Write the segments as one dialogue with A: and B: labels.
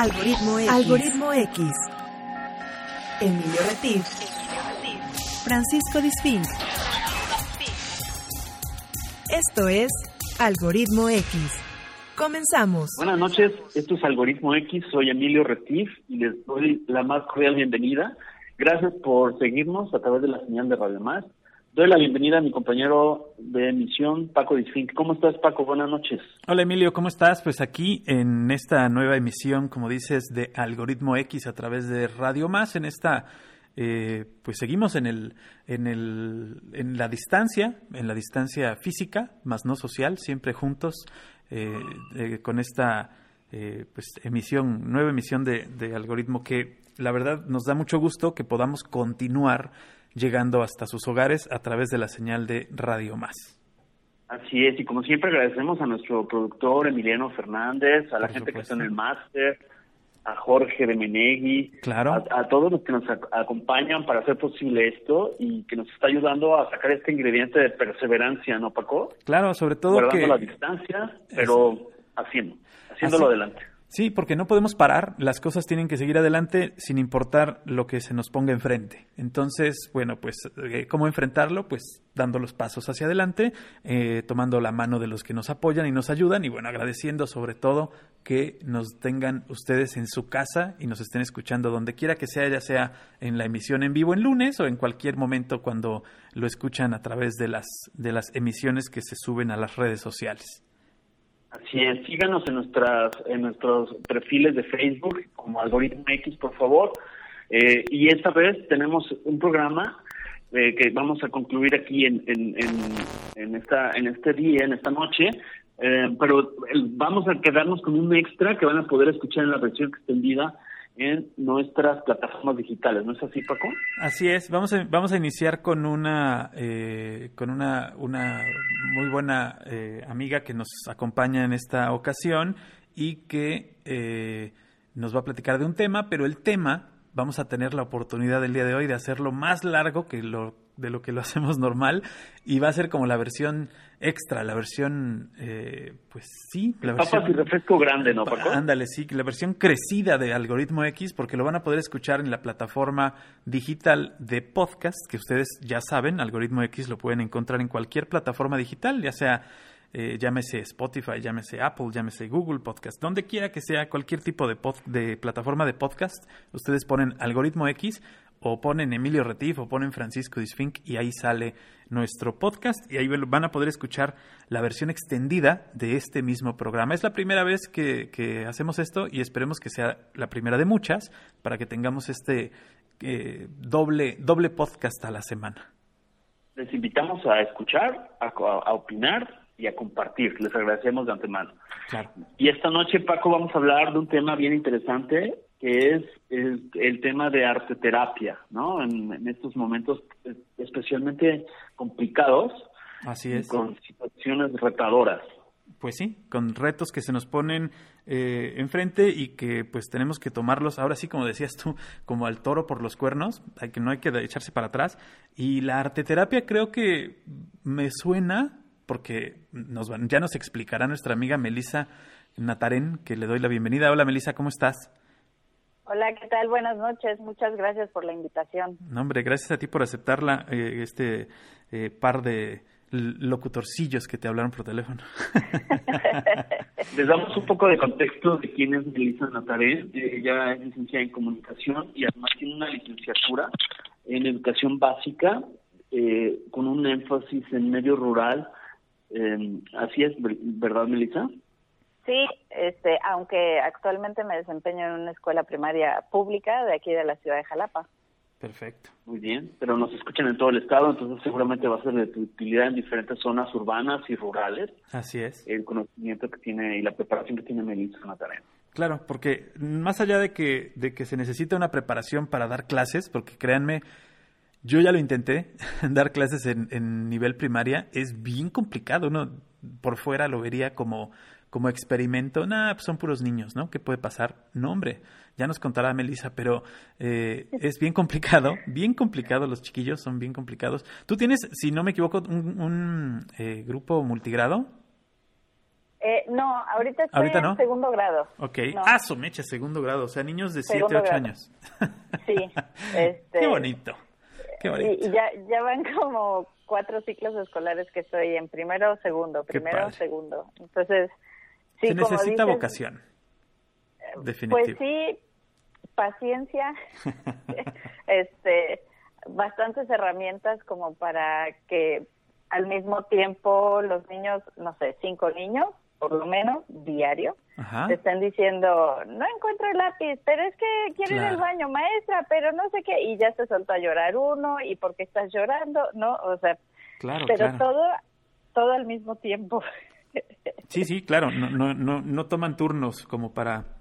A: Algoritmo X. Algoritmo X. Emilio Retif. Francisco Disfín. Esto es Algoritmo X. Comenzamos.
B: Buenas noches, esto es Algoritmo X, soy Emilio Retif y les doy la más cordial bienvenida. Gracias por seguirnos a través de la señal de Radio Más. Doy la bienvenida a mi compañero de emisión, Paco Disfink. ¿Cómo estás, Paco? Buenas noches.
C: Hola, Emilio, ¿cómo estás? Pues aquí en esta nueva emisión, como dices, de Algoritmo X a través de Radio Más, en esta eh, pues seguimos en el, en el, en la distancia, en la distancia física, más no social, siempre juntos, eh, eh, con esta pues emisión, nueva emisión de, de algoritmo que la verdad nos da mucho gusto que podamos continuar llegando hasta sus hogares a través de la señal de Radio Más.
B: Así es, y como siempre agradecemos a nuestro productor Emiliano Fernández, a la gente que está en el máster, a Jorge de Menegui,
C: claro.
B: a, todos los que nos acompañan para hacer posible esto y que nos está ayudando a sacar este ingrediente de perseverancia, ¿no, Paco?
C: Claro, sobre todo
B: Guardando la distancia, pero haciendo, haciéndolo adelante.
C: Sí, porque no podemos parar, las cosas tienen que seguir adelante sin importar lo que se nos ponga enfrente. Entonces, bueno, pues, eh, ¿cómo enfrentarlo? Pues dando los pasos hacia adelante, eh, tomando la mano de los que nos apoyan y nos ayudan y, bueno, agradeciendo sobre todo que nos tengan ustedes en su casa y nos estén escuchando donde quiera que sea, ya sea en la emisión en vivo en lunes o en cualquier momento cuando lo escuchan a través de las, de las emisiones que se suben a las redes sociales.
B: Así es, síganos en nuestras en nuestros perfiles de Facebook como Algoritmo X, por favor. Eh, y esta vez tenemos un programa eh, que vamos a concluir aquí en, en, en, esta en este día, en esta noche, eh, pero vamos a quedarnos con un extra que van a poder escuchar en la versión extendida en nuestras plataformas digitales, ¿no es así, Paco?
C: Así es. Vamos a, vamos a iniciar con una eh, con una, una muy buena eh, amiga que nos acompaña en esta ocasión y que eh, nos va a platicar de un tema, pero el tema vamos a tener la oportunidad el día de hoy de hacerlo más largo que lo de lo que lo hacemos normal y va a ser como la versión extra, la versión, eh, pues sí, la versión...
B: y refresco grande, ¿no, Paco?
C: Ándale, sí, la versión crecida de Algoritmo X, porque lo van a poder escuchar en la plataforma digital de podcast, que ustedes ya saben, Algoritmo X lo pueden encontrar en cualquier plataforma digital, ya sea... Eh, llámese Spotify, llámese Apple, llámese Google Podcast, donde quiera que sea cualquier tipo de, de plataforma de podcast, ustedes ponen algoritmo X o ponen Emilio Retif o ponen Francisco Disfink y ahí sale nuestro podcast y ahí van a poder escuchar la versión extendida de este mismo programa. Es la primera vez que, hacemos esto y esperemos que sea la primera de muchas para que tengamos este eh, doble, doble podcast a la semana.
B: Les invitamos a escuchar, a, a opinar y a compartir. Les agradecemos de antemano.
C: Claro.
B: Y esta noche, Paco, vamos a hablar de un tema bien interesante que es el, tema de arte terapia, ¿no? En, estos momentos especialmente complicados.
C: Así es.
B: Con situaciones retadoras.
C: Pues sí, con retos que se nos ponen eh, enfrente y que pues tenemos que tomarlos, ahora sí, como decías tú, como al toro por los cuernos, hay que no hay que echarse para atrás. Y la arte terapia creo que me suena, porque nos ya nos explicará nuestra amiga Melisa Natarén, que le doy la bienvenida. Hola Melisa, ¿cómo estás?
D: Hola, ¿qué tal? Buenas noches. Muchas gracias por la invitación.
C: No, hombre, gracias a ti por aceptarla, eh, este eh, par de locutorcillos que te hablaron por teléfono.
B: Les damos un poco de contexto de quién es Melissa Nataré. Ella es licenciada en comunicación y además tiene una licenciatura en educación básica eh, con un énfasis en medio rural. así es, ¿verdad, Melissa?
D: Sí, este, aunque actualmente me desempeño en una escuela primaria pública de aquí de la ciudad de Jalapa.
C: Perfecto.
B: Muy bien, pero nos escuchan en todo el estado, entonces seguramente va a ser de utilidad en diferentes zonas urbanas y rurales.
C: Así es.
B: El conocimiento que tiene y la preparación que tiene Melissa tarea.
C: Claro, porque más allá de que, de que se necesita una preparación para dar clases, porque créanme, yo ya lo intenté, dar clases en, en nivel primaria, es bien complicado. Uno por fuera lo vería como como experimento, nada, pues son puros niños, ¿no? ¿Qué puede pasar? No, hombre, ya nos contará Melissa, pero eh, es bien complicado, bien complicado, los chiquillos son bien complicados. Tú tienes, si no me equivoco, un, eh, grupo multigrado.
D: Eh, no, ahorita estoy en segundo grado.
C: Ok. Ah, su mecha, segundo grado. O sea, niños de 7, 8 años.
D: Sí. Este,
C: Qué bonito. Qué bonito.
D: Y, ya, ya van como cuatro ciclos escolares que estoy en primero, segundo, primero, segundo. Entonces, sí,
C: Se necesita vocación. Definitivo.
D: Pues sí, paciencia, este, bastantes herramientas como para que al mismo tiempo los niños, no sé, cinco niños, por lo menos, diario, te están diciendo, no encuentro el lápiz, pero es que quiere ir al baño, maestra, pero no sé qué, y ya se soltó a llorar uno, y porque estás llorando, ¿no? O sea, pero todo, todo al mismo tiempo.
C: Sí, sí, claro, no, no, no, no toman turnos como para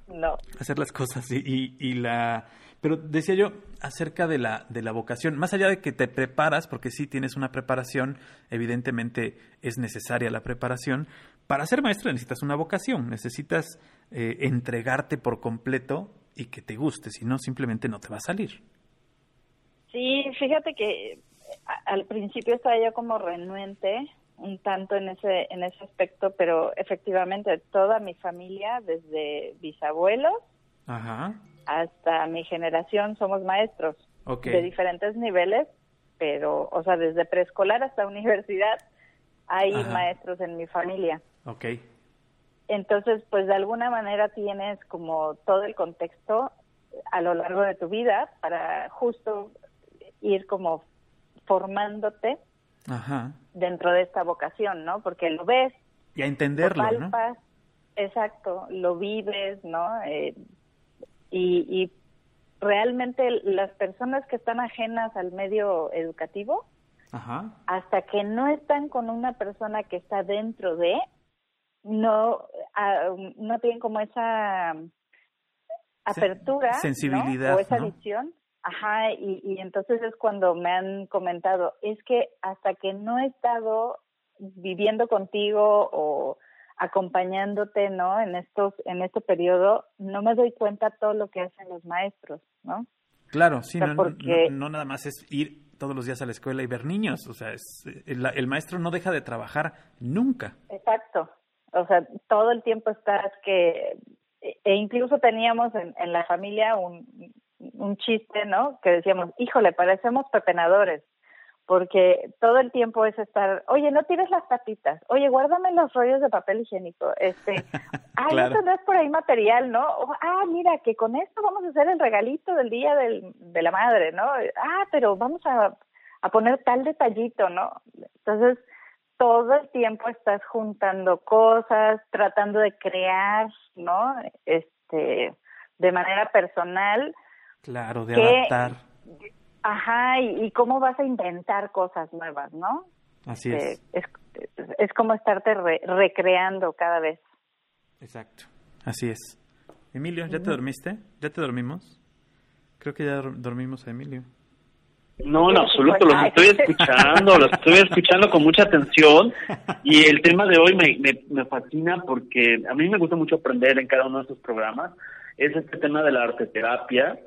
C: hacer las cosas y, y, la... Pero decía yo acerca de la, de la vocación, más allá de que te preparas, porque sí tienes una preparación, evidentemente es necesaria la preparación, para ser maestro necesitas una vocación, necesitas eh, entregarte por completo y que te guste, si no simplemente no te va a salir.
D: Sí, fíjate que al principio estaba yo como renuente un tanto en ese en ese aspecto, pero efectivamente toda mi familia, desde bisabuelos hasta mi generación, somos maestros de diferentes niveles, pero, o sea, desde preescolar hasta universidad hay maestros en mi familia.
C: Okay.
D: Entonces, pues de alguna manera tienes como todo el contexto a lo largo de tu vida para justo ir como formándote dentro de esta vocación, ¿no? Porque lo ves.
C: Y a entenderlo, ¿no?
D: Exacto, lo vives, ¿no? Eh, y, y realmente las personas que están ajenas al medio educativo, hasta que no están con una persona que está dentro de, no, ah, no tienen como esa apertura
C: sensibilidad
D: o esa visión Ajá, y, y entonces es cuando me han comentado, es que hasta que no he estado viviendo contigo o acompañándote, ¿no? En estos, en este periodo, no me doy cuenta todo lo que hacen los maestros, ¿no?
C: Claro, sí, no, porque... no, nada más es ir todos los días a la escuela y ver niños, o sea, es, el, el, maestro no deja de trabajar nunca.
D: Exacto, o sea, todo el tiempo estás que, e incluso teníamos en, en la familia un, un chiste, ¿no? Que decíamos, híjole, parecemos pepenadores, porque todo el tiempo es estar, oye, no tires las tapitas, oye, guárdame los rollos de papel higiénico, este, ay, claro. no es por ahí material, ¿no? ah, mira, que con esto vamos a hacer el regalito del día del, de la madre, ¿no? Ah, pero vamos a, a poner tal detallito, ¿no? Entonces, todo el tiempo estás juntando cosas, tratando de crear, ¿no? Este, de manera personal,
C: Claro, de adaptar.
D: Ajá, y, cómo vas a inventar cosas nuevas, ¿no?
C: Así es.
D: es, es, como estarte recreando cada vez.
C: Exacto, así es. Emilio, ¿ya te dormiste? ¿Ya te dormimos? Creo que ya dormimos a Emilio.
B: No, en absoluto, los estoy escuchando, los estoy escuchando con mucha atención y el tema de hoy me, me, me fascina porque a mí me gusta mucho aprender en cada uno de estos programas, es este tema de la arte terapia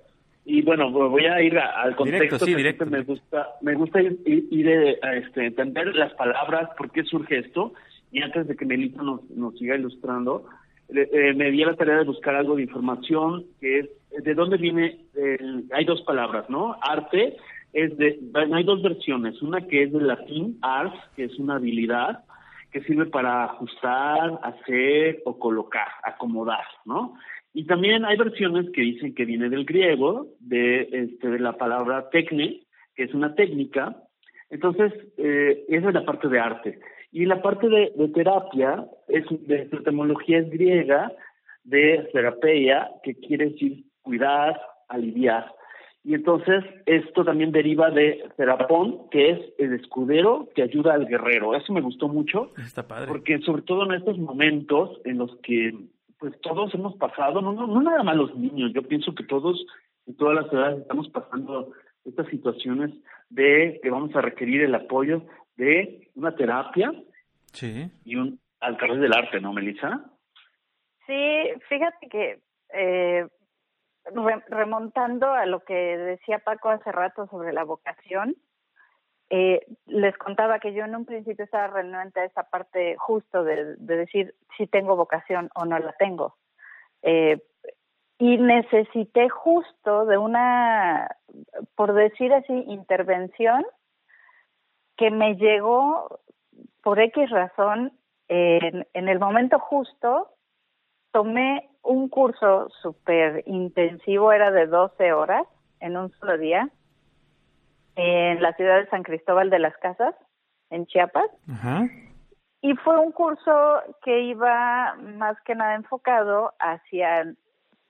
B: y bueno, voy a ir al contexto.
C: Directo,
B: Me gusta, me gusta ir, ir, a este, entender las palabras, por qué surge esto. Y antes de que Melita nos, nos siga ilustrando, eh, me di a la tarea de buscar algo de información, que es de dónde viene. El, hay dos palabras, ¿no? Arte es de. Hay dos versiones. Una que es del latín, ars, que es una habilidad que sirve para ajustar, hacer o colocar, acomodar, ¿no? Y también hay versiones que dicen que viene del griego, de, este, de la palabra tecne, que es una técnica. Entonces, eh, esa es la parte de arte. Y la parte de, terapia, es, de etimología es griega, de terapeia, que quiere decir cuidar, aliviar. Y entonces esto también deriva de terapón, que es el escudero que ayuda al guerrero. Eso me gustó mucho.
C: Está padre.
B: Porque sobre todo en estos momentos en los que pues todos hemos pasado, no, no, no nada más los niños, yo pienso que todos en todas las edades estamos pasando estas situaciones de que vamos a requerir el apoyo de una terapia
C: sí.
B: y un al través del arte, ¿no, Melissa?
D: Sí, fíjate que eh, remontando a lo que decía Paco hace rato sobre la vocación, eh, les contaba que yo en un principio estaba renuente a esa parte justo de, decir si tengo vocación o no la tengo. Eh, y necesité justo de una, por decir así, intervención que me llegó por X razón en, en el momento justo. Tomé un curso súper intensivo, era de 12 horas en un solo día en la ciudad de San Cristóbal de las Casas, en Chiapas. Y fue un curso que iba más que nada enfocado hacia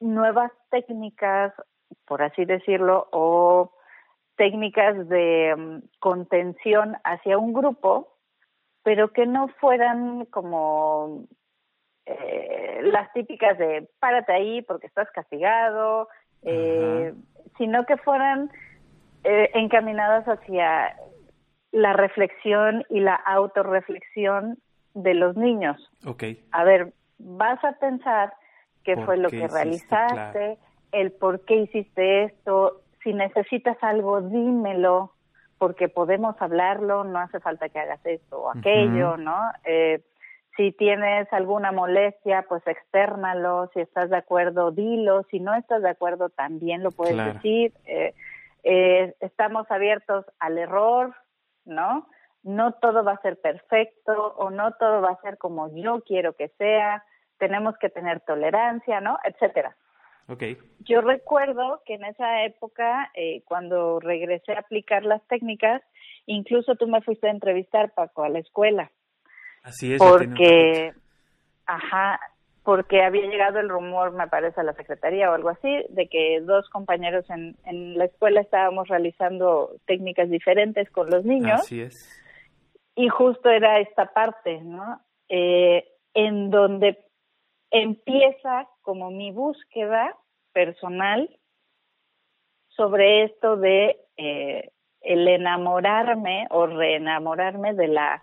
D: nuevas técnicas, por así decirlo, o técnicas de mm, contención hacia un grupo, pero que no fueran como eh, las típicas de párate ahí porque estás castigado, eh, sino que fueran eh, encaminadas hacia la reflexión y la autorreflexión de los niños.
C: Okay.
D: A ver, vas a pensar qué fue lo que realizaste, el por qué hiciste esto, si necesitas algo, dímelo, porque podemos hablarlo, no hace falta que hagas esto o aquello, ¿no? Eh, si tienes alguna molestia, pues externalo, si estás de acuerdo, dilo, si no estás de acuerdo, también lo puedes decir. Eh, eh, estamos abiertos al error, ¿no? No todo va a ser perfecto o no todo va a ser como yo quiero que sea, tenemos que tener tolerancia, ¿no? Etcétera.
C: Okay.
D: Yo recuerdo que en esa época, eh, cuando regresé a aplicar las técnicas, incluso tú me fuiste a entrevistar, Paco, a la escuela.
C: Así es.
D: Porque, ajá, porque había llegado el rumor, me parece, a la secretaría o algo así, de que dos compañeros en, en la escuela estábamos realizando técnicas diferentes con los niños.
C: Así es.
D: Y justo era esta parte, ¿no? Eh, en donde empieza como mi búsqueda personal sobre esto de eh, el enamorarme o reenamorarme de la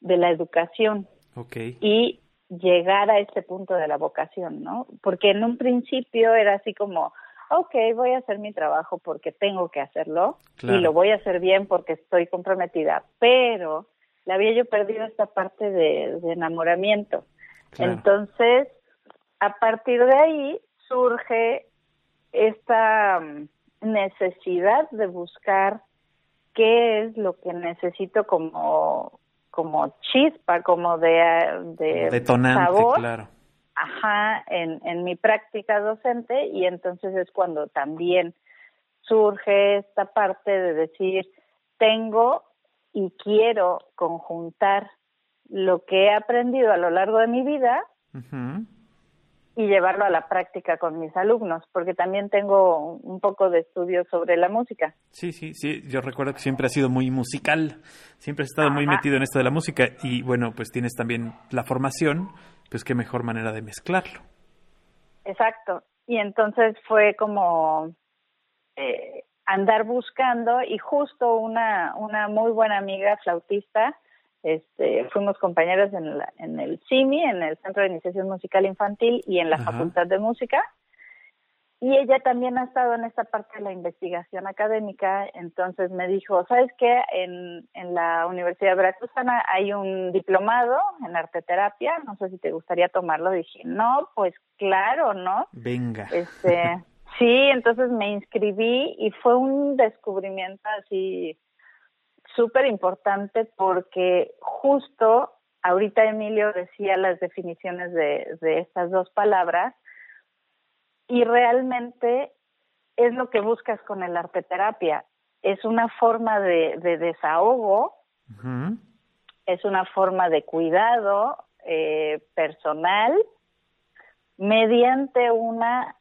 D: de la educación.
C: Okay.
D: Y llegar a este punto de la vocación, ¿no? Porque en un principio era así como, ok, voy a hacer mi trabajo porque tengo que hacerlo y lo voy a hacer bien porque estoy comprometida, pero le había yo perdido esta parte de, enamoramiento. Entonces, a partir de ahí surge esta mm, necesidad de buscar qué es lo que necesito como como chispa, como de, de
C: Detonante,
D: sabor,
C: claro.
D: ajá, en, en mi práctica docente y entonces es cuando también surge esta parte de decir, tengo y quiero conjuntar lo que he aprendido a lo largo de mi vida y llevarlo a la práctica con mis alumnos, porque también tengo un poco de estudio sobre la música.
C: Sí, sí, sí, yo recuerdo que siempre has sido muy musical, siempre has estado muy metido en esto de la música y bueno, pues tienes también la formación, pues qué mejor manera de mezclarlo.
D: Exacto, y entonces fue como eh, andar buscando y justo una, una muy buena amiga flautista, este, fuimos compañeros en, en el CIMI, en el Centro de Iniciación Musical Infantil y en la Facultad de Música. Y ella también ha estado en esta parte de la investigación académica, entonces me dijo, ¿sabes qué? En, en la Universidad Veracruzana hay un diplomado en arteterapia, no sé si te gustaría tomarlo. Dije, no, pues claro, ¿no?
C: Venga.
D: Este, sí, entonces me inscribí y fue un descubrimiento así súper importante porque justo ahorita Emilio decía las definiciones de, de estas dos palabras y realmente es lo que buscas con el arte terapia. Es una forma de, desahogo, es una forma de cuidado eh, personal mediante una,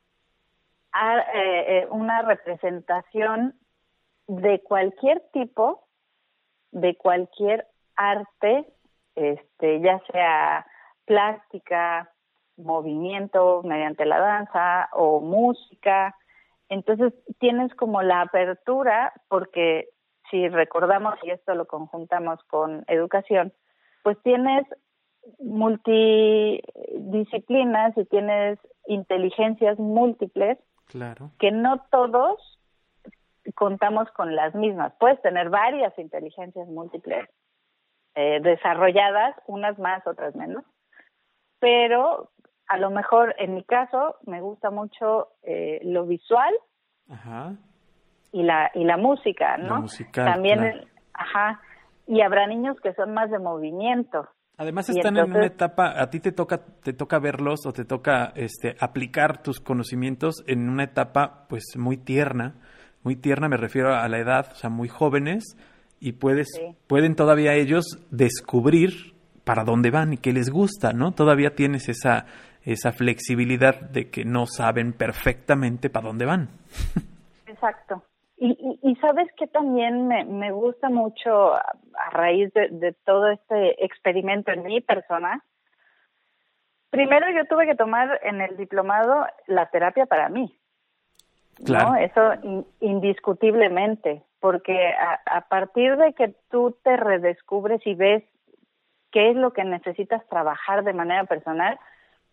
D: eh, eh, una representación de cualquier tipo de cualquier arte, este, ya sea plástica, movimiento mediante la danza o música. Entonces tienes como la apertura porque si recordamos y esto lo conjuntamos con educación, pues tienes multidisciplinas y tienes inteligencias múltiples
C: claro.
D: que no todos contamos con las mismas. Puedes tener varias inteligencias múltiples eh, desarrolladas, unas más, otras menos, pero a lo mejor en mi caso me gusta mucho eh, lo visual y la y la música, ¿no? También, ajá, y habrá niños que son más de movimiento.
C: Además están en una etapa, a ti te toca te toca verlos o te toca este aplicar tus conocimientos en una etapa pues muy tierna, muy tierna me refiero a la edad, o sea, muy jóvenes y puedes pueden todavía ellos descubrir para dónde van y qué les gusta, ¿no? Todavía tienes esa esa flexibilidad de que no saben perfectamente para dónde van.
D: Exacto. Y, y, sabes que también me, me, gusta mucho a, raíz de, todo este experimento en mi persona. Primero yo tuve que tomar en el diplomado la terapia para mí. Claro. Eso indiscutiblemente, porque a, a partir de que tú te redescubres y ves qué es lo que necesitas trabajar de manera personal,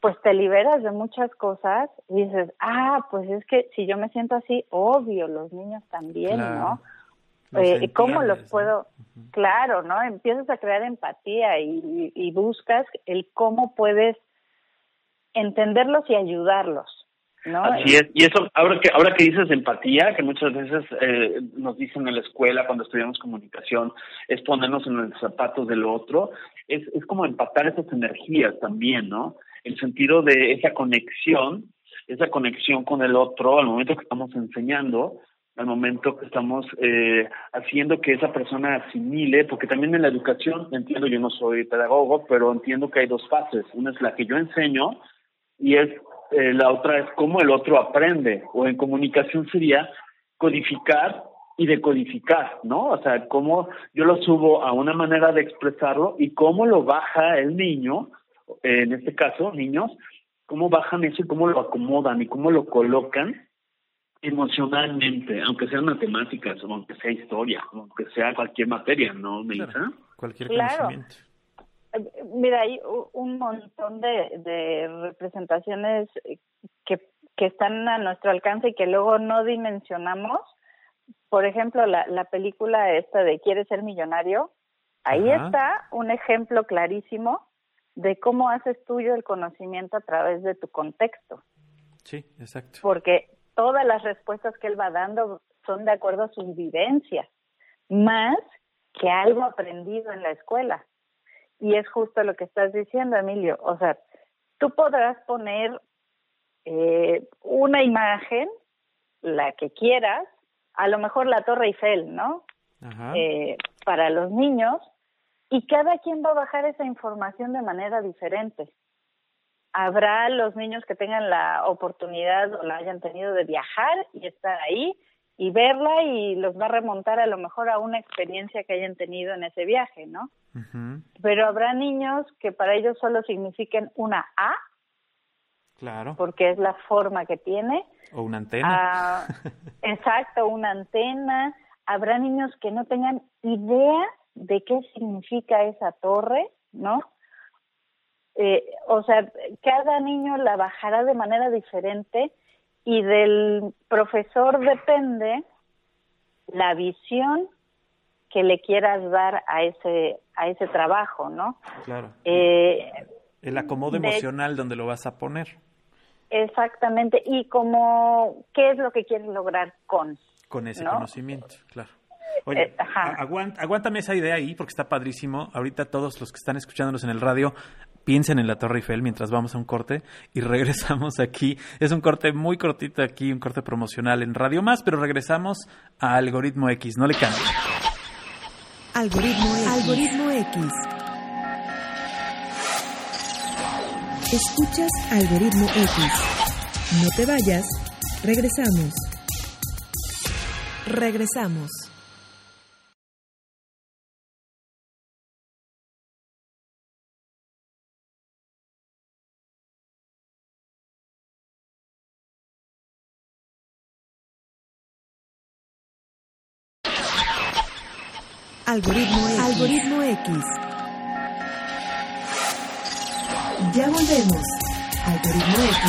D: pues te liberas de muchas cosas y dices, ah, pues es que si yo me siento así, obvio, los niños también, ¿no? Eh, ¿Cómo los puedo? Claro, ¿no? Empiezas a crear empatía y, y, buscas el cómo puedes entenderlos y ayudarlos.
B: Así es, y eso, ahora que, ahora que dices empatía, que muchas veces eh, nos dicen en la escuela cuando estudiamos comunicación, es ponernos en los zapatos del otro, es, es como empatar esas energías también, ¿no? el sentido de esa conexión, esa conexión con el otro al momento que estamos enseñando, al momento que estamos eh, haciendo que esa persona asimile, porque también en la educación, entiendo, yo no soy pedagogo, pero entiendo que hay dos fases. Una es la que yo enseño y es eh, la otra es cómo el otro aprende, o en comunicación sería codificar y decodificar, ¿no? O sea, cómo yo lo subo a una manera de expresarlo y cómo lo baja el niño en este caso, niños, cómo bajan eso y cómo lo acomodan y cómo lo colocan emocionalmente, aunque sean matemáticas o aunque sea historia, aunque sea cualquier materia, ¿no, Melissa?
C: cualquier conocimiento.
D: Eh, mira, hay un montón de, de representaciones que, que están a nuestro alcance y que luego no dimensionamos. Por ejemplo, la, la película esta de ¿Quieres ser millonario? Ahí está un ejemplo clarísimo de cómo haces tuyo el conocimiento a través de tu contexto.
C: Sí, exacto.
D: Porque todas las respuestas que él va dando son de acuerdo a sus vivencias, más que algo aprendido en la escuela. Y es justo lo que estás diciendo, Emilio. O sea, tú podrás poner eh, una imagen, la que quieras, a lo mejor la Torre Eiffel, ¿no? Eh, para los niños, y cada quien va a bajar esa información de manera diferente. Habrá los niños que tengan la oportunidad o la hayan tenido de viajar y estar ahí y verla y los va a remontar a lo mejor a una experiencia que hayan tenido en ese viaje, ¿no? Pero habrá niños que para ellos solo signifiquen una A.
C: Claro.
D: Porque es la forma que tiene.
C: O una antena.
D: Ah, exacto, una antena. Habrá niños que no tengan idea de qué significa esa torre, ¿no? Eh, o sea, cada niño la bajará de manera diferente y del profesor depende la visión que le quieras dar a ese a ese trabajo, ¿no?
C: Claro. Eh, el acomodo emocional donde lo vas a poner.
D: Exactamente. Y como qué es lo que quieres lograr con
C: con ese conocimiento, claro. Oye, eh, aguántame esa idea ahí porque está padrísimo. Ahorita todos los que están escuchándonos en el radio piensen en la Torre Eiffel mientras vamos a un corte y regresamos aquí. Es un corte muy cortito aquí, un corte promocional en Radio Más, pero regresamos a Algoritmo X. No le cambien.
A: Algoritmo X. Algoritmo X. Escuchas Algoritmo X. No te vayas. Regresamos. Regresamos. Algoritmo X. Algoritmo X. Ya volvemos. Algoritmo X.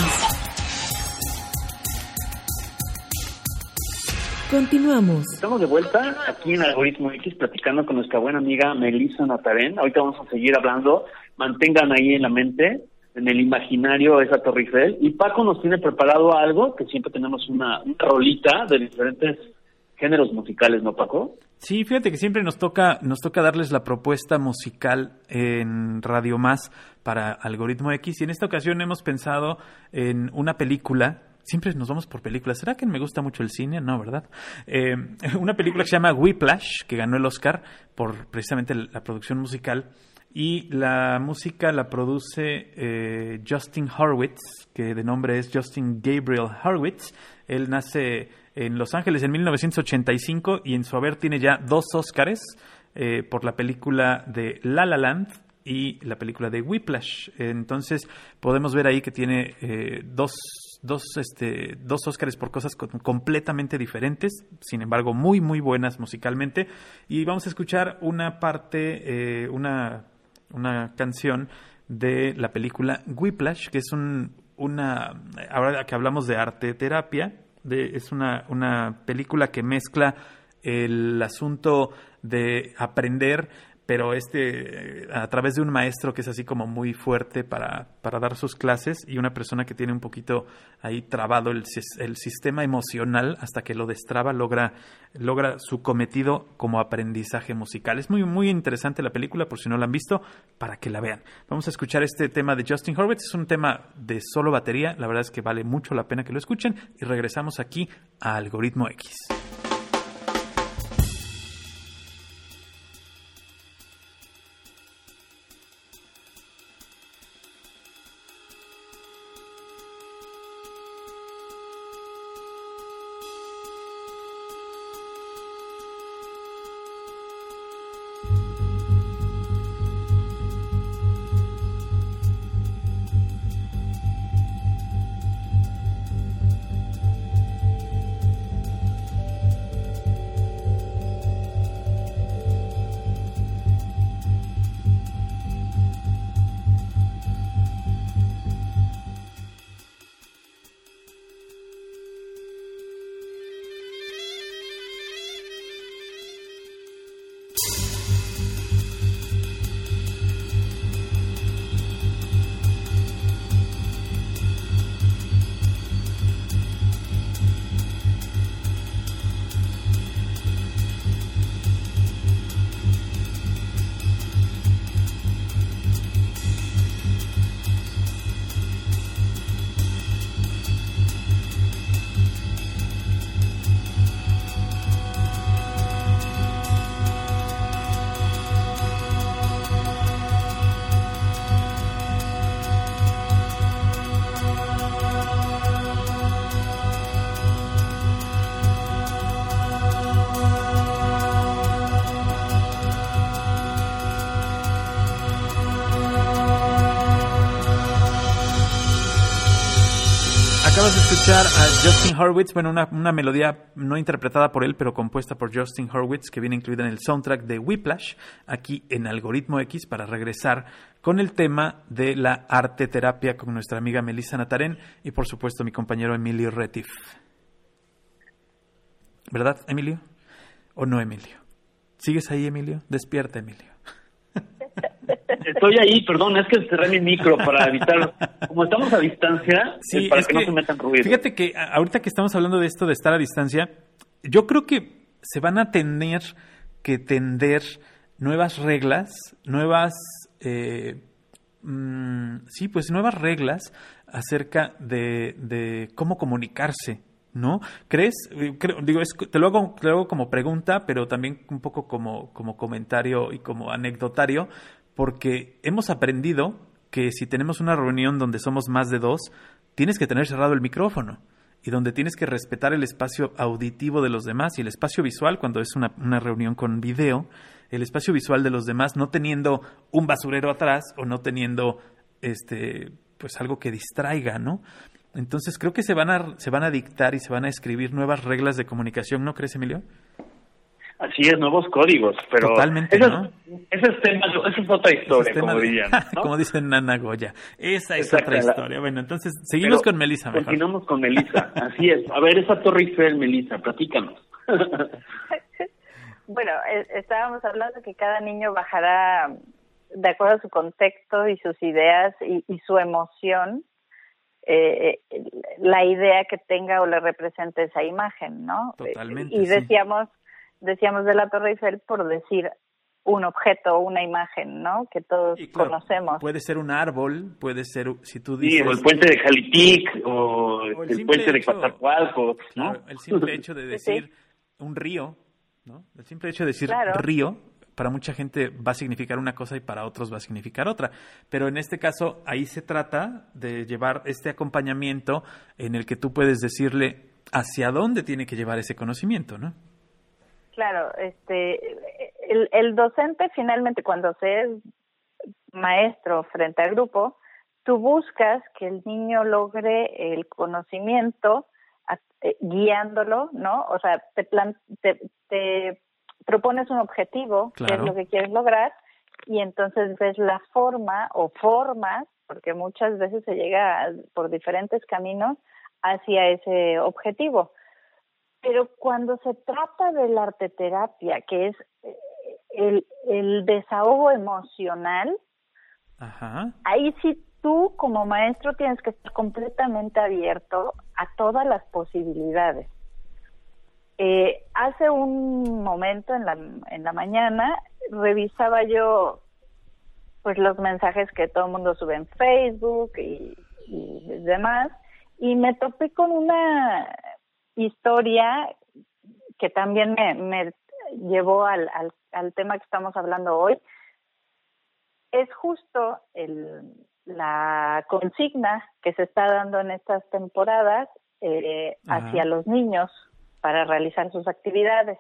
A: Continuamos.
B: Estamos de vuelta aquí en Algoritmo X platicando con nuestra buena amiga Melissa Natarén. Ahorita vamos a seguir hablando. Mantengan ahí en la mente, en el imaginario esa Torre Eiffel. Y Paco nos tiene preparado algo, que siempre tenemos una, una rolita de diferentes géneros musicales, ¿no, Paco?
C: Sí, fíjate que siempre nos toca, nos toca darles la propuesta musical en Radio Más para Algoritmo X. Y en esta ocasión hemos pensado en una película Siempre nos vamos por películas. ¿Será que me gusta mucho el cine? No, ¿verdad? Eh, una película que se llama Whiplash, que ganó el Oscar por precisamente la producción musical. Y la música la produce eh, Justin Horwitz, que de nombre es Justin Gabriel Horwitz. Él nace en Los Ángeles en 1985 y en su haber tiene ya dos Oscars eh, por la película de La La Land y la película de Whiplash. Entonces podemos ver ahí que tiene dos dos, este, dos Óscares por cosas completamente diferentes, sin embargo muy, muy buenas musicalmente. Y vamos a escuchar una parte, eh, una, una canción de la película Whiplash, que es un, una, ahora que hablamos de arte terapia, es una, una película que mezcla el asunto de aprender pero este a través de un maestro que es así como muy fuerte para, para dar sus clases y una persona que tiene un poquito ahí trabado el, el, sistema emocional hasta que lo destraba logra logra su cometido como aprendizaje musical. Es muy muy interesante la película por si no la han visto para que la vean. Vamos a escuchar este tema de Justin Horwitz. Es un tema de solo batería. La verdad es que vale mucho la pena que lo escuchen. Y regresamos aquí a Algoritmo X escuchar a Justin Horwitz, bueno, una, una, melodía no interpretada por él, pero compuesta por Justin Horwitz, que viene incluida en el soundtrack de Whiplash, aquí en Algoritmo X, para regresar con el tema de la arte terapia con nuestra amiga Melissa Natarén y, por supuesto, mi compañero Emilio Retif. ¿Verdad, Emilio? ¿O no, Emilio? ¿Sigues ahí, Emilio? Despierta, Emilio.
B: Estoy ahí, perdón, es que cerré mi micro para evitar, como estamos a distancia, sí, para que, no se metan ruido.
C: Fíjate que ahorita que estamos hablando de esto de estar a distancia, yo creo que se van a tener que tender nuevas reglas, nuevas, eh, mm, sí, pues nuevas reglas acerca de, de cómo comunicarse ¿no? ¿Crees? Eh, digo, te, lo hago, te, lo hago, como pregunta, pero también un poco como, como comentario y como anecdotario porque hemos aprendido que si tenemos una reunión donde somos más de dos, tienes que tener cerrado el micrófono y donde tienes que respetar el espacio auditivo de los demás y el espacio visual cuando es una, reunión con video, el espacio visual de los demás no teniendo un basurero atrás o no teniendo este pues algo que distraiga, ¿no? Entonces creo que se van a se van a dictar y se van a escribir nuevas reglas de comunicación, ¿no crees, Emilio?
B: Así es, nuevos códigos, pero
C: Totalmente, ¿no?
B: es, tema, esa es otra historia, como dirían.
C: como dice Nana Goya. Esa es otra historia. Bueno, entonces seguimos con Melissa.
B: Continuamos con Melissa, así es. A ver, esa Torre Eiffel, Melissa, platícanos.
D: bueno, eh, estábamos hablando que cada niño bajará de acuerdo a su contexto y sus ideas y, su emoción, eh, la idea que tenga o le represente esa imagen, ¿no?
C: Totalmente.
D: Y decíamos, decíamos de la Torre Eiffel por decir un objeto o una imagen, ¿no? Que todos conocemos.
C: Puede ser un árbol, puede ser, si tú dices...
B: Sí, o el puente de Jalitic, o, el, puente de Coatzacoalcos, ¿no?
C: el simple hecho de decir un río, ¿no? El simple hecho de decir río, para mucha gente va a significar una cosa y para otros va a significar otra. Pero en este caso, ahí se trata de llevar este acompañamiento en el que tú puedes decirle hacia dónde tiene que llevar ese conocimiento, ¿no?
D: Claro, este, el, el docente finalmente cuando se es maestro frente al grupo, tú buscas que el niño logre el conocimiento eh, guiándolo, ¿no? O sea, te, plan, te, te propones un objetivo, que es lo que quieres lograr, y entonces ves la forma o formas, porque muchas veces se llega por diferentes caminos hacia ese objetivo. Pero cuando se trata de la arteterapia, que es eh, el, el desahogo emocional, ahí sí tú como maestro tienes que estar completamente abierto a todas las posibilidades. Eh, hace un momento en la, en la mañana revisaba yo pues los mensajes que todo el mundo sube en Facebook y, demás y me topé con una historia que también me, me llevó al, al, al, tema que estamos hablando hoy. Es justo el, la consigna que se está dando en estas temporadas eh, hacia los niños para realizar sus actividades.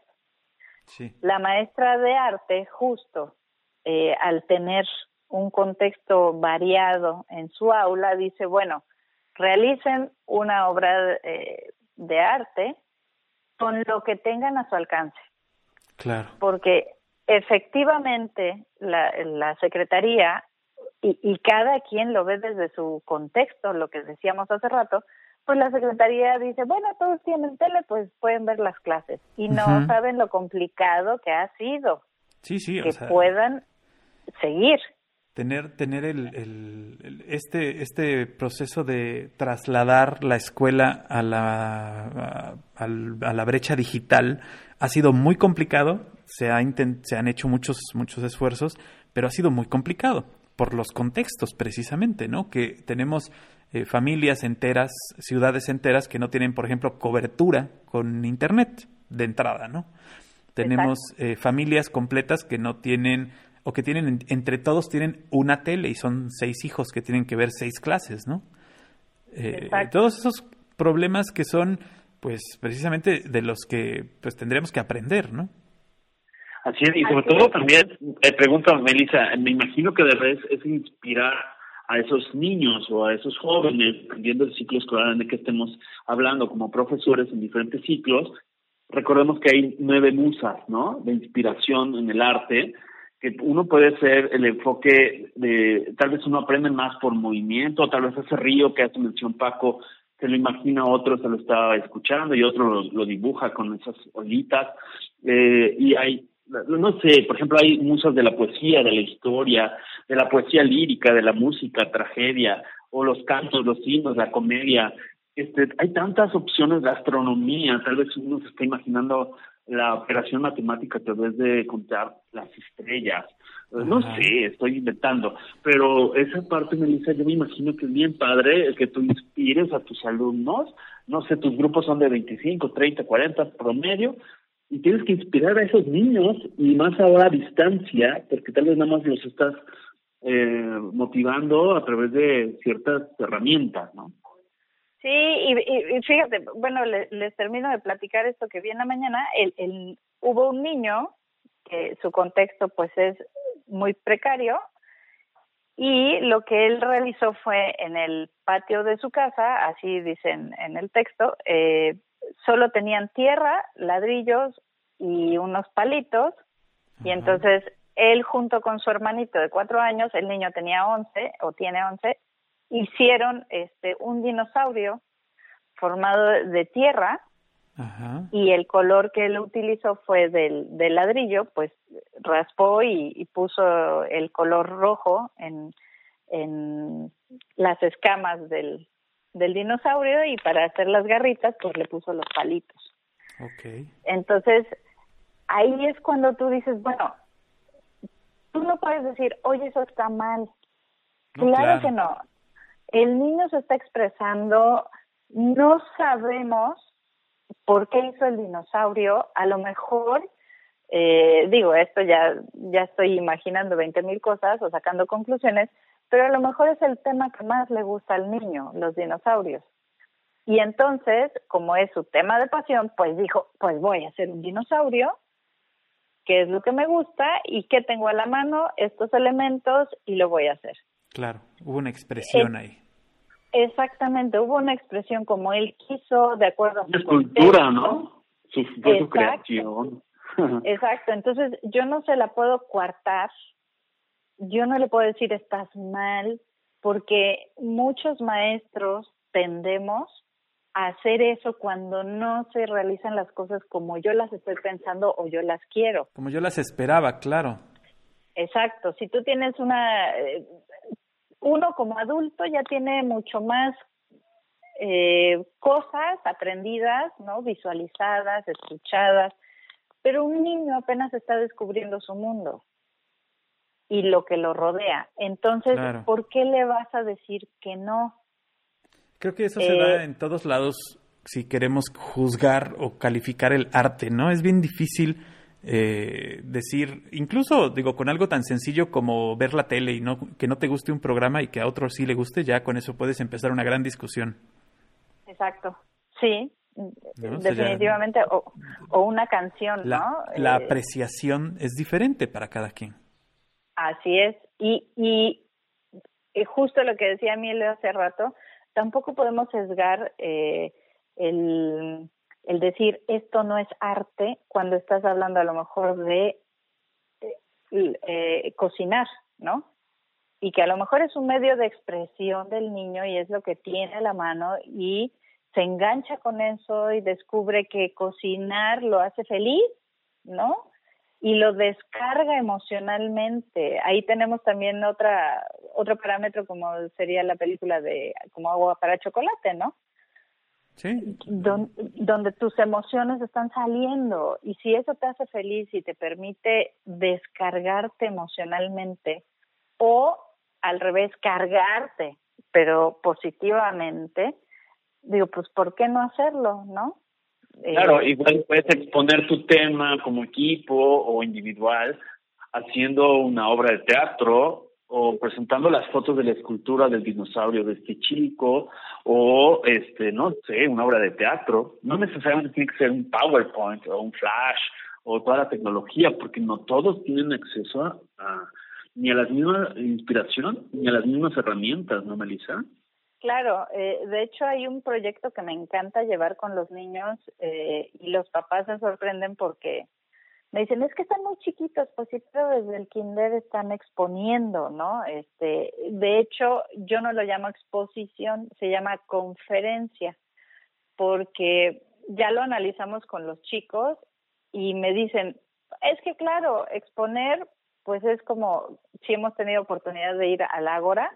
D: La maestra de arte, justo eh, al tener un contexto variado en su aula, dice, bueno, realicen una obra eh, de arte con lo que tengan a su alcance.
C: Claro.
D: Porque efectivamente la, la Secretaría y, y, cada quien lo ve desde su contexto, lo que decíamos hace rato, pues la secretaría dice, bueno, todos tienen tele, pues pueden ver las clases. Y no saben lo complicado que ha sido.
C: Sí, sí,
D: que puedan seguir.
C: Tener, tener el, el, este, este proceso de trasladar la escuela a la, a, la brecha digital ha sido muy complicado. Se, ha se han hecho muchos, muchos esfuerzos, pero ha sido muy complicado por los contextos precisamente, ¿no? Que tenemos eh, familias enteras, ciudades enteras que no tienen, por ejemplo, cobertura con Internet de entrada, ¿no? Tenemos eh, familias completas que no tienen o que tienen, entre todos tienen una tele y son seis hijos que tienen que ver seis clases, ¿no? Eh, todos esos problemas que son, pues, precisamente de los que, pues, tendremos que aprender, ¿no?
B: Así es, y sobre todo también, eh, pregunta Melissa, me imagino que de vez es inspirar a esos niños o a esos jóvenes, dependiendo del ciclo escolar de que estemos hablando como profesores en diferentes ciclos, recordemos que hay nueve musas, ¿no? De inspiración en el arte, que uno puede ser el enfoque de, tal vez uno aprende más por movimiento, tal vez ese río que hace mención Paco, se lo imagina otro, se lo está escuchando y otro lo, dibuja con esas olitas, eh, y hay no sé, por ejemplo, hay musas de la poesía, de la historia, de la poesía lírica, de la música, tragedia, o los cantos, los himnos, la comedia. Este, hay tantas opciones de astronomía, tal vez uno se está imaginando la operación matemática a través de contar las estrellas. No sé, estoy inventando, pero esa parte, Melissa, yo me imagino que es bien padre el que tú inspires a tus alumnos. No sé, tus grupos son de 25, 30, 40 promedio, y tienes que inspirar a esos niños y más ahora a distancia, porque tal vez nada más los estás eh, motivando a través de ciertas herramientas, ¿no?
D: Sí, y, fíjate, bueno, les, termino de platicar esto que vi en la mañana. El, el, hubo un niño que su contexto pues es muy precario y lo que él realizó fue en el patio de su casa, así dicen en el texto, eh, solo tenían tierra, ladrillos y unos palitos. Y entonces él junto con su hermanito de cuatro años, el niño tenía once o tiene once, hicieron este un dinosaurio formado de tierra y el color que él utilizó fue del, del ladrillo, pues raspó y, puso el color rojo en, en las escamas del, del dinosaurio y para hacer las garritas pues le puso los palitos.
C: Okay.
D: Entonces, ahí es cuando tú dices, bueno, tú no puedes decir, oye, eso está mal. claro, que no. El niño se está expresando, no sabemos por qué hizo el dinosaurio, a lo mejor, eh, digo, esto ya, ya estoy imaginando veinte mil cosas o sacando conclusiones, pero a lo mejor es el tema que más le gusta al niño, los dinosaurios. Y entonces, como es su tema de pasión, pues dijo, pues voy a hacer un dinosaurio, que es lo que me gusta y que tengo a la mano estos elementos y lo voy a hacer.
C: Claro, hubo una expresión ahí.
D: Exactamente, hubo una expresión como él quiso, de acuerdo a
B: su escultura, ¿no? Su, su creación.
D: Exacto, entonces yo no se la puedo coartar, yo no le puedo decir estás mal, porque muchos maestros tendemos a hacer eso cuando no se realizan las cosas como yo las estoy pensando o yo las quiero.
C: Como yo las esperaba, claro.
D: Exacto, si tú tienes una, eh, uno como adulto ya tiene mucho más eh, cosas aprendidas, ¿no? Visualizadas, escuchadas, pero un niño apenas está descubriendo su mundo y lo que lo rodea. Entonces, ¿por qué le vas a decir que no?
C: Creo que eso se da eh, en todos lados si queremos juzgar o calificar el arte, ¿no? Es bien difícil eh, decir, incluso digo, con algo tan sencillo como ver la tele y no, que no te guste un programa y que a otro sí le guste, ya con eso puedes empezar una gran discusión.
D: Exacto, sí, definitivamente, o, o, una canción,
C: la,
D: ¿no?
C: La eh, apreciación es diferente para cada quien.
D: Así es, y, y, justo lo que decía Emilio hace rato, tampoco podemos sesgar eh, el el decir esto no es arte cuando estás hablando a lo mejor de eh, eh, cocinar, ¿no? Y que a lo mejor es un medio de expresión del niño y es lo que tiene a la mano y se engancha con eso y descubre que cocinar lo hace feliz, ¿no? Y lo descarga emocionalmente. Ahí tenemos también otra otro parámetro como sería la película de como agua para chocolate, ¿no? Donde tus emociones están saliendo. Y si eso te hace feliz y te permite descargarte emocionalmente o al revés cargarte pero positivamente digo pues por qué no hacerlo no
B: claro eh, igual puedes exponer tu tema como equipo o individual haciendo una obra de teatro o presentando las fotos de la escultura del dinosaurio de este chico o este no sé una obra de teatro. No necesariamente tiene que ser un PowerPoint o un Flash o toda la tecnología porque no todos tienen acceso a, ni a la misma inspiración ni a las mismas herramientas no Melissa
D: Claro, eh, de hecho hay un proyecto que me encanta llevar con los niños eh, y los papás se sorprenden porque me dicen, es que están muy chiquitos, pues sí, pero desde el kinder están exponiendo, ¿no? Este, de hecho, yo no lo llamo exposición, se llama conferencia, porque ya lo analizamos con los chicos y me dicen, es que claro, exponer, pues es como si hemos tenido oportunidad de ir al Ágora,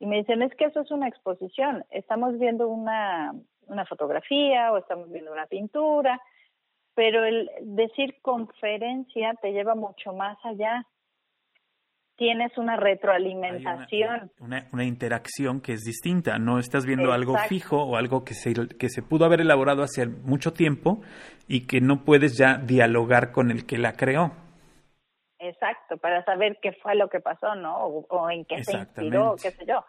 D: y me dicen, es que eso es una exposición, estamos viendo una, una fotografía o estamos viendo una pintura, pero el decir conferencia te lleva mucho más allá. Tienes una retroalimentación.
C: Una, una, interacción que es distinta. No estás viendo algo fijo o algo que se, que se pudo haber elaborado hace mucho tiempo y que no puedes ya dialogar con el que la creó.
D: Exacto, para saber qué fue lo que pasó, ¿no? O, en qué se inspiró, qué sé yo.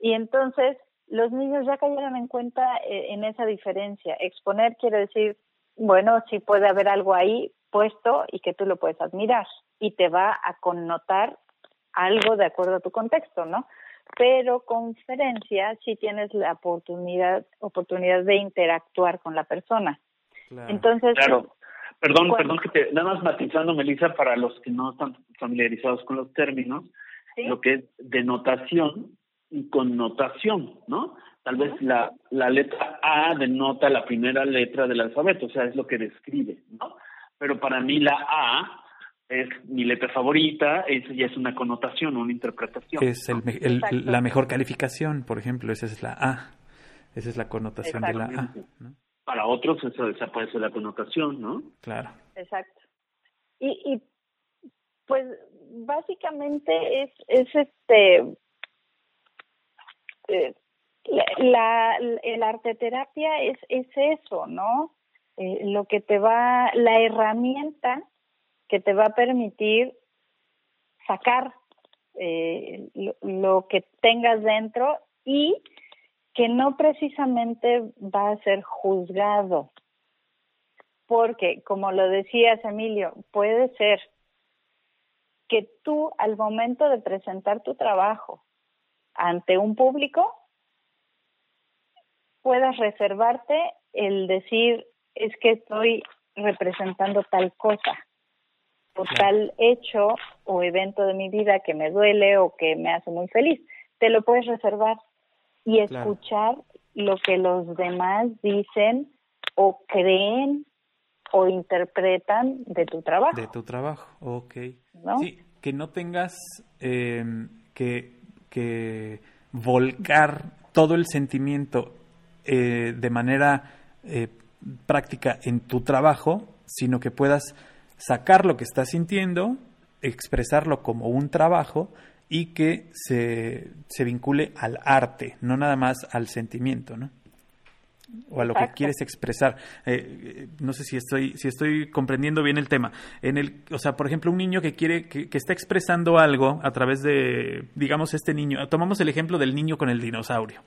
D: Y entonces los niños ya cayeron en cuenta eh, en esa diferencia. Exponer quiere decir bueno, sí puede haber algo ahí puesto y que tú lo puedes admirar y te va a connotar algo de acuerdo a tu contexto, ¿no? Pero conferencia sí tienes la oportunidad oportunidad de interactuar con la persona. Entonces,
B: claro. Perdón, perdón que te nada más matizando Melissa para los que no están familiarizados con los términos, lo que es denotación y connotación, ¿no? Tal vez la, la letra A denota la primera letra del alfabeto, o sea, es lo que describe, ¿no? Pero para mí la A es mi letra favorita, eso ya es una connotación, una interpretación.
C: Es el, la mejor calificación, por ejemplo, esa es la A. Esa es la connotación de la A.
B: Para otros eso, esa puede ser la connotación, ¿no?
C: Claro.
D: Exacto. Y, y pues básicamente es, es este eh, la, la, arte terapia es, es eso, ¿no? Eh, lo que te va, la herramienta que te va a permitir sacar eh, lo, que tengas dentro y que no precisamente va a ser juzgado. Porque, como lo decías, Emilio, puede ser que tú al momento de presentar tu trabajo ante un público puedas reservarte el decir es que estoy representando tal cosa o tal hecho o evento de mi vida que me duele o que me hace muy feliz. Te lo puedes reservar y escuchar lo que los demás dicen o creen o interpretan de tu trabajo.
C: De tu trabajo, ok. Sí, que no tengas em, que, que volcar todo el sentimiento eh, de manera eh, práctica en tu trabajo, sino que puedas sacar lo que estás sintiendo, expresarlo como un trabajo y que se, se vincule al arte, no nada más al sentimiento, ¿no? o a lo que quieres expresar. Eh, no sé si estoy, si estoy comprendiendo bien el tema. En el, o sea, por ejemplo, un niño que quiere, que, que, está expresando algo a través de, digamos, este niño. Tomamos el ejemplo del niño con el dinosaurio.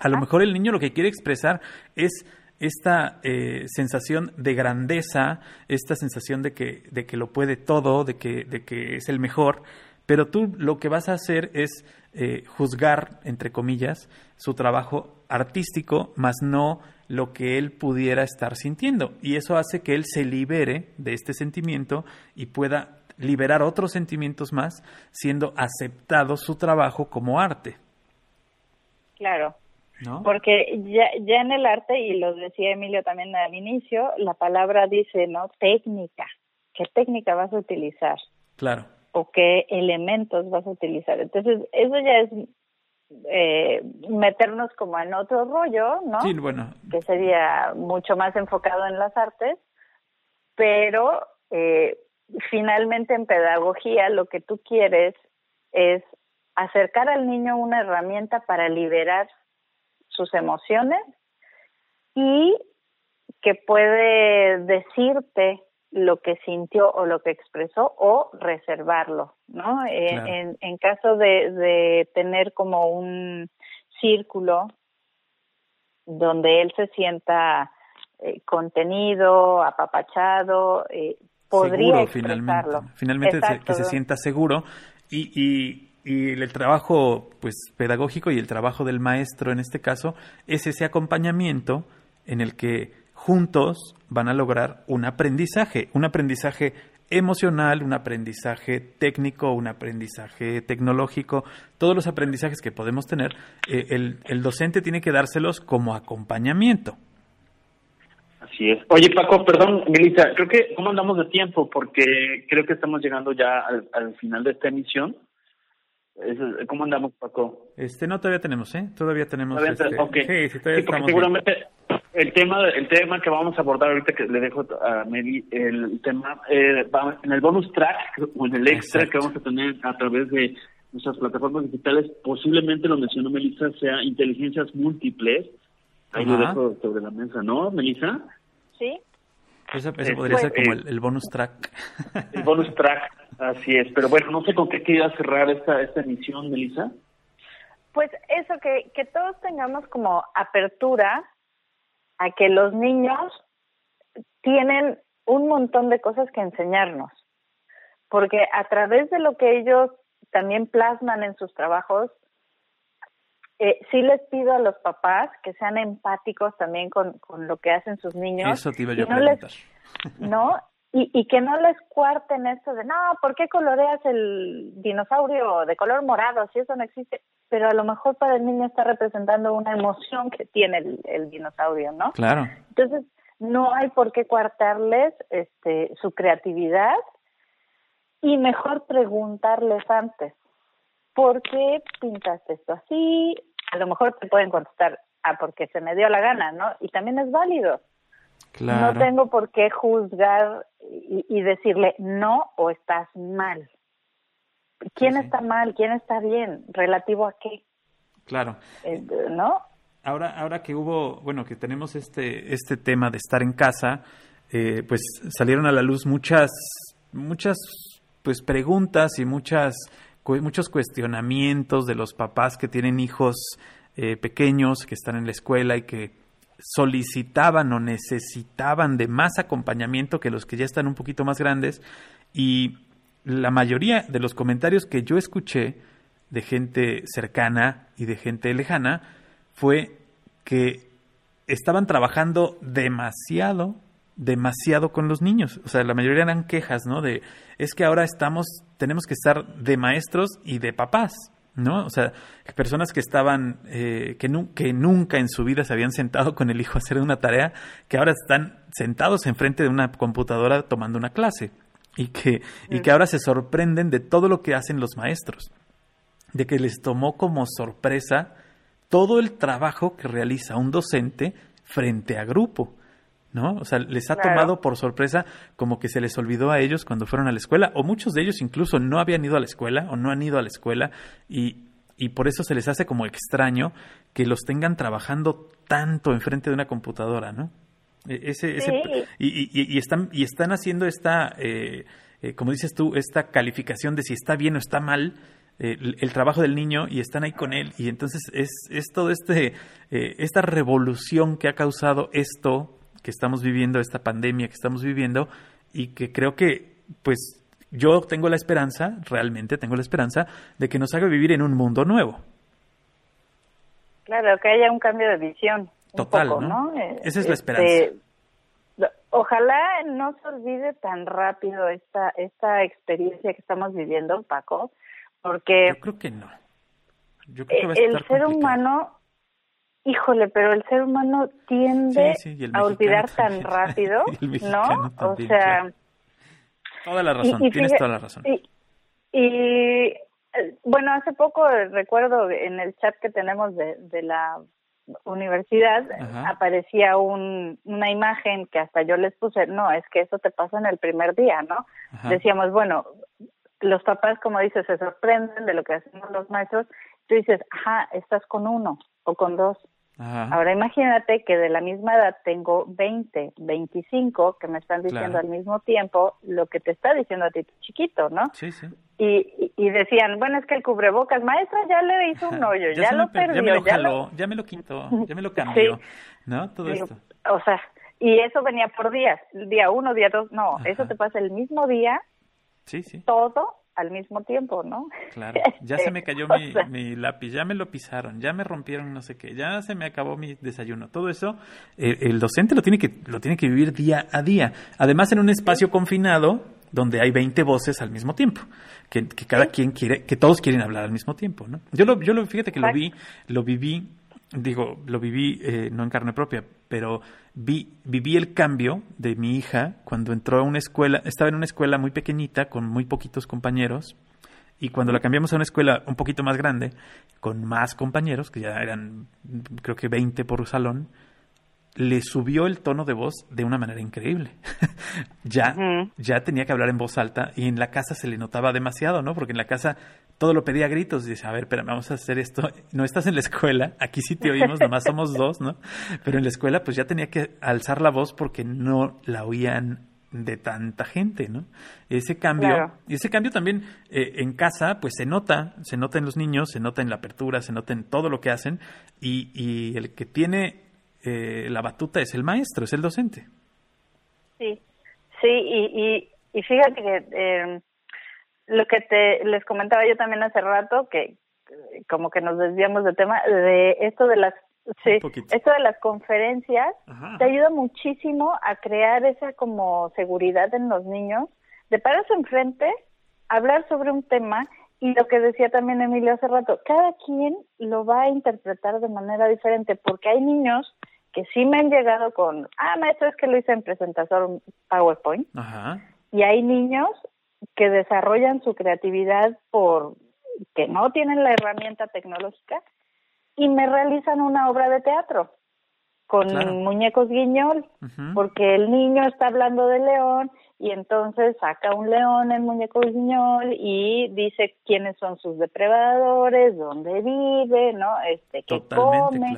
C: A lo mejor el niño lo que quiere expresar es esta eh, sensación de grandeza, esta sensación de que, de que lo puede todo, de que, de que es el mejor, pero tú lo que vas a hacer es eh, juzgar, entre comillas, su trabajo artístico, más no lo que él pudiera estar sintiendo. Y eso hace que él se libere de este sentimiento y pueda liberar otros sentimientos más, siendo aceptado su trabajo como arte.
D: Claro, porque ya, ya en el arte, y lo decía Emilio también al inicio, la palabra dice, ¿no? Técnica. ¿Qué técnica vas a utilizar?
C: Claro.
D: O qué elementos vas a utilizar. Entonces, eso ya es eh, meternos como en otro rollo, ¿no?
C: Sí, bueno.
D: Que sería mucho más enfocado en las artes, pero eh, finalmente en pedagogía lo que tú quieres es acercar al niño una herramienta para liberar sus emociones y que puede decirte lo que sintió o lo que expresó o reservarlo, ¿no? Eh, en, caso de, tener como un círculo donde él se sienta eh, contenido, apapachado, eh, podría
C: expresarlo. Finalmente, finalmente que se sienta seguro y, y y el trabajo pues pedagógico y el trabajo del maestro en este caso es ese acompañamiento en el que juntos van a lograr un aprendizaje, un aprendizaje emocional, un aprendizaje técnico, un aprendizaje tecnológico, todos los aprendizajes que podemos tener, eh, el, el docente tiene que dárselos como acompañamiento.
B: Así es. Oye, Paco, perdón, Melissa, creo que, ¿cómo andamos de tiempo? Porque creo que estamos llegando ya al, al final de esta emisión. ¿Cómo andamos, Paco?
C: Este, no, todavía tenemos, ¿eh? Todavía tenemos.
B: este, Sí, porque seguramente el tema, el tema que vamos a abordar ahorita, que le dejo a Meli, el tema, eh, en el bonus track o en el extra que vamos a tener a través de nuestras plataformas digitales, posiblemente lo mencionó Melissa, sea inteligencias múltiples. Ahí lo dejo sobre la mesa, ¿no, Melissa?
D: Sí.
C: Eso, podría ser como el, bonus track.
B: El bonus track, así es. Pero bueno, no sé con qué quería cerrar esta, esta emisión, Melissa.
D: Pues eso, que, que todos tengamos como apertura a que los niños tienen un montón de cosas que enseñarnos. Porque a través de lo que ellos también plasman en sus trabajos, eh, sí les pido a los papás que sean empáticos también con, con lo que hacen sus niños.
C: Eso te iba yo
D: a
C: preguntar.
D: ¿No? Y, y que no les cuarten esto de, no, ¿por qué coloreas el dinosaurio de color morado si eso no existe? pero a lo mejor para el niño está representando una emoción que tiene el, el dinosaurio, ¿no?
C: Claro.
D: Entonces, no hay por qué coartarles este, su creatividad y mejor preguntarles antes, ¿por qué pintaste esto así? A lo mejor te pueden contestar, ah, porque se me dio la gana, ¿no? Y también es válido.
C: Claro.
D: No tengo por qué juzgar y, y decirle no o estás mal. ¿Quién
C: Sí, sí.
D: está mal? ¿Quién está bien? ¿Relativo a qué?
C: Claro.
D: Eh, ¿No?
C: Ahora, ahora que hubo, bueno, que tenemos este, este tema de estar en casa, eh, pues salieron a la luz muchas, muchas, pues preguntas y muchas, cu- muchos cuestionamientos de los papás que tienen hijos eh, pequeños que están en la escuela y que solicitaban o necesitaban de más acompañamiento que los que ya están un poquito más grandes y la mayoría de los comentarios que yo escuché de gente cercana y de gente lejana fue que estaban trabajando demasiado, demasiado con los niños. O sea, la mayoría eran quejas, ¿no? De, es que ahora estamos, tenemos que estar de maestros y de papás, ¿no? O sea, personas que estaban, eh, que, nu- que nunca en su vida se habían sentado con el hijo a hacer una tarea, que ahora están sentados enfrente de una computadora tomando una clase y que, y que ahora se sorprenden de todo lo que hacen los maestros de que les tomó como sorpresa todo el trabajo que realiza un docente frente a grupo, ¿no? O sea, les ha
D: Claro.
C: tomado por sorpresa como que se les olvidó a ellos cuando fueron a la escuela, o muchos de ellos incluso no habían ido a la escuela o no han ido a la escuela y, y por eso se les hace como extraño que los tengan trabajando tanto enfrente de una computadora, ¿no? E- Ese, ese-
D: Sí.
C: y, y- y- y están, y están haciendo esta, eh, eh, como dices tú, esta calificación de si está bien o está mal eh, el, el trabajo del niño y están ahí con él. Y entonces es, es todo este, eh, esta revolución que ha causado esto que estamos viviendo, esta pandemia que estamos viviendo y que creo que, pues, yo tengo la esperanza, realmente tengo la esperanza, de que nos haga vivir en un mundo nuevo.
D: Claro, que haya un cambio de visión.
C: Total,
D: poco,
C: ¿no?
D: ¿no? Eh,
C: Esa es la
D: este,
C: esperanza.
D: Ojalá no se olvide tan rápido esta esta experiencia que estamos viviendo, Paco, porque
C: Yo creo que no. Yo creo que va a
D: Eh, el
C: estar
D: ser
C: complicado.
D: humano, híjole, pero el ser humano tiende
C: Sí, sí,
D: a olvidar tan rápido, ¿no? O sea,
C: claro. Toda la razón,
D: y- y
C: tienes
D: fíjate-
C: toda la razón.
D: Y, y, bueno, hace poco recuerdo en el chat que tenemos de, de la universidad
C: Ajá.
D: aparecía un, una imagen que hasta yo les puse, no, es que eso te pasa en el primer día, ¿no?
C: Ajá.
D: Decíamos, bueno, los papás, como dices, se sorprenden de lo que hacemos los maestros. Tú dices, ajá, estás con uno o con dos.
C: Ajá.
D: Ahora imagínate que de la misma edad tengo 20, 25 que me están diciendo
C: Claro.
D: al mismo tiempo lo que te está diciendo a ti tu chiquito, ¿no?
C: Sí, sí.
D: Y, y, decían, bueno, es que el cubrebocas, maestra, ya le hizo un hoyo, ya, lo
C: me
D: perdió,
C: ya me lo jaló, ya me lo quitó, ya me lo cambió,
D: Sí.
C: ¿no? Todo
D: Digo,
C: esto.
D: O sea, y eso venía por días, día uno, día dos, no,
C: Ajá.
D: eso te pasa el mismo día,
C: Sí, sí,
D: todo al mismo tiempo, ¿no?
C: claro. Ya se me cayó
D: O
C: mi,
D: sea,
C: mi lápiz, ya me lo pisaron, ya me rompieron no sé qué, ya se me acabó mi desayuno. Todo eso, eh, el docente lo tiene que lo tiene que vivir día a día. Además, en un espacio confinado donde hay 20 voces al mismo tiempo, que, que cada quien quiere, que todos quieren hablar al mismo tiempo, ¿no? Yo lo, yo lo, fíjate que lo vi, lo viví, digo, lo viví eh, no en carne propia, pero vi, viví el cambio de mi hija cuando entró a una escuela, estaba en una escuela muy pequeñita con muy poquitos compañeros y cuando la cambiamos a una escuela un poquito más grande, con más compañeros, que ya eran creo que 20 por salón, le subió el tono de voz de una manera increíble. ya, ya tenía que hablar en voz alta y en la casa se le notaba demasiado, ¿no? Porque en la casa todo lo pedía a gritos y dice, a ver, espérame, vamos a hacer esto. No estás en la escuela, aquí sí te oímos, nomás somos dos, ¿no? Pero en la escuela pues ya tenía que alzar la voz porque no la oían de tanta gente, ¿no? Ese cambio,
D: Claro.
C: y ese cambio también eh, en casa, pues se nota, se nota en los niños, se nota en la apertura, se nota en todo lo que hacen, y, y el que tiene eh, la batuta es el maestro, es el docente.
D: Sí, sí, y, y, y fíjate que eh, lo que te les comentaba yo también hace rato, que eh, como que nos desviamos de tema, de esto de las sí, esto de las conferencias
C: Ajá.
D: te ayuda muchísimo a crear esa como seguridad en los niños de pararse enfrente, hablar sobre un tema y lo que decía también Emilio hace rato, cada quien lo va a interpretar de manera diferente, porque hay niños que sí me han llegado con, ah, maestro, es que lo hice en presentación PowerPoint. Y hay niños que desarrollan su creatividad por que no tienen la herramienta tecnológica y me realizan una obra de teatro con muñecos guiñol, porque el niño está hablando de león y entonces saca un león en muñeco guiñol y dice quiénes son sus depredadores, dónde vive, ¿no? Este, qué come.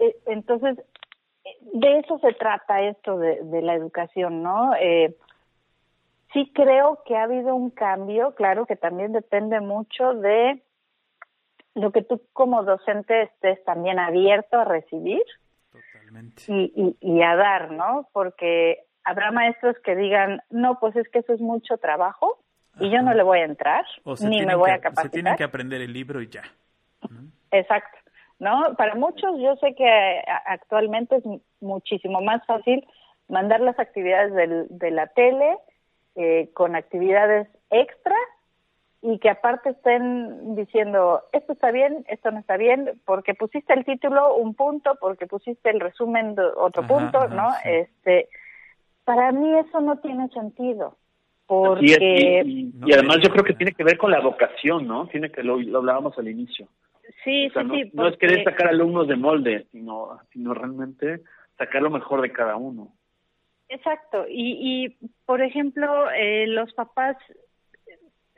D: Eh, entonces, de eso se trata esto de, de la educación, ¿no? Eh, sí creo que ha habido un cambio, claro que también depende mucho de lo que tú como docente estés también abierto a recibir Y, y, a dar, ¿no? Porque habrá maestros que digan, no, pues es que eso es mucho trabajo y yo no le voy a entrar, ni me voy a capacitar. Se
C: tienen que aprender el libro y ya.
D: Exacto. ¿no? Para muchos yo sé que actualmente es muchísimo más fácil mandar las actividades del, de la tele eh, con actividades extra y que aparte estén diciendo esto está bien, esto no está bien, porque pusiste el título un punto, porque pusiste el resumen otro punto, ¿no? Este, para mí eso no tiene sentido. Porque...
B: Y, además yo creo que tiene que ver con la vocación, ¿no? Tiene que lo, hablábamos al inicio.
D: Sí, sí,
B: no,
D: sí.
B: No es querer sacar alumnos de molde, sino, sino realmente sacar lo mejor de cada uno.
D: Exacto. Y, y por ejemplo, eh, los papás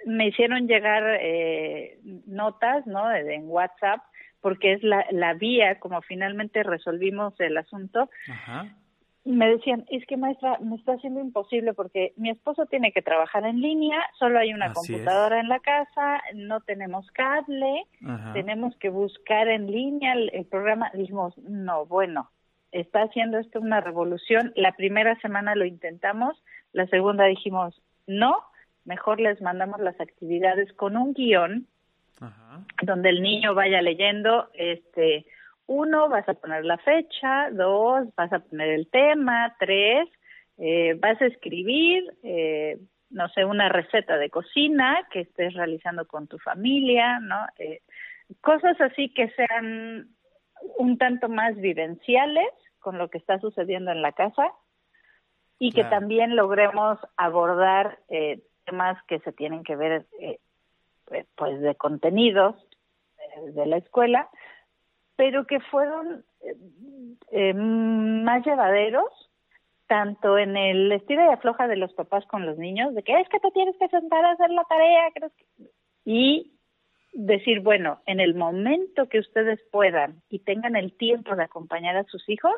D: me hicieron llegar eh, notas, ¿no? En WhatsApp, porque es la, la vía como finalmente resolvimos el asunto. Ajá. Me decían, es que maestra, me está haciendo imposible porque mi esposo tiene que trabajar en línea, solo hay una computadora en la casa, no tenemos cable, tenemos que buscar en línea el, el programa. Dijimos, no, bueno, está haciendo esto una revolución. La primera semana lo intentamos, la segunda dijimos, no, mejor les mandamos las actividades con un guion donde el niño vaya leyendo, este, uno, vas a poner la fecha, dos, vas a poner el tema, tres, eh, vas a escribir, eh, no sé, una receta de cocina que estés realizando con tu familia, ¿no? Eh, cosas así que sean un tanto más vivenciales con lo que está sucediendo en la casa y que también logremos abordar eh, temas que se tienen que ver eh, pues de contenidos eh, de la escuela, pero que fueron más llevaderos tanto en el estilo de afloja de los papás con los niños, de que es que te tienes que sentar a hacer la tarea, y decir, bueno, en el momento que ustedes puedan y tengan el tiempo de acompañar a sus hijos,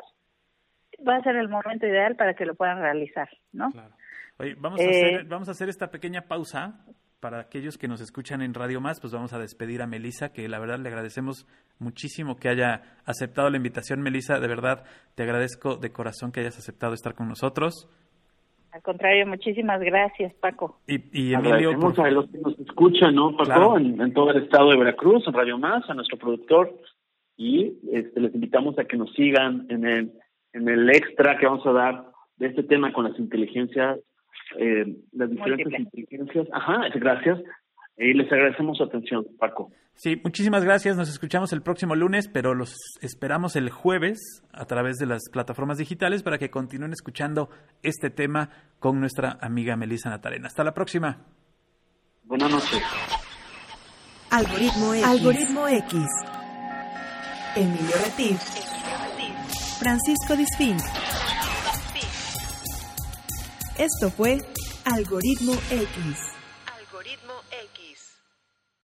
D: va a ser el momento ideal para que lo puedan realizar, ¿no? Claro.
C: Oye, vamos, a hacer, eh, vamos a hacer esta pequeña pausa para aquellos que nos escuchan en Radio Más, pues vamos a despedir a Melisa, que la verdad le agradecemos muchísimo que haya aceptado la invitación. Melisa, de verdad te agradezco de corazón que hayas aceptado estar con nosotros.
D: Al contrario, muchísimas gracias, Paco.
C: Y, y Emilio.
B: a los que nos escuchan, ¿no, Paco? En, todo el estado de Veracruz, en Radio Más, a nuestro productor. Y este, les invitamos a que nos sigan en el, en el extra que vamos a dar de este tema con las inteligencias eh, las diferentes inteligencias. Ajá, gracias. Y les agradecemos su atención, Paco.
C: Sí, muchísimas gracias. Nos escuchamos el próximo lunes, pero los esperamos el jueves a través de las plataformas digitales para que continúen escuchando este tema con nuestra amiga Melissa Natarena. Hasta la próxima.
B: Buenas noches.
A: Algoritmo X. Algoritmo X. Emilio Retif. Francisco Disfín. Esto fue Algoritmo X.